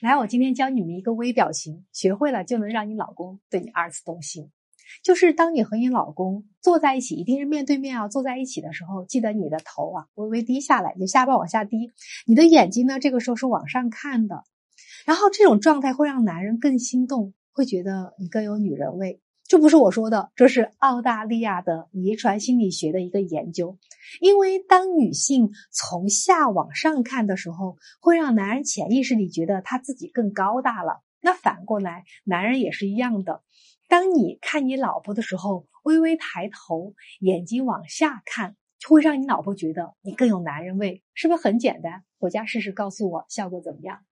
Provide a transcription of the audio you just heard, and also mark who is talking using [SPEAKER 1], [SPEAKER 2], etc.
[SPEAKER 1] 来，我今天教你们一个微表情，学会了就能让你老公对你二次动心。就是当你和你老公坐在一起，一定是面对面啊，坐在一起的时候，记得你的头啊微微低下来，你下巴往下低，你的眼睛呢这个时候是往上看的，然后这种状态会让男人更心动，会觉得你更有女人味。这不是我说的，这是澳大利亚的遗传心理学的一个研究。因为当女性从下往上看的时候，会让男人潜意识里觉得他自己更高大了。那反过来，男人也是一样的。当你看你老婆的时候，微微抬头，眼睛往下看，就会让你老婆觉得你更有男人味，是不是很简单？回家试试，告诉我效果怎么样。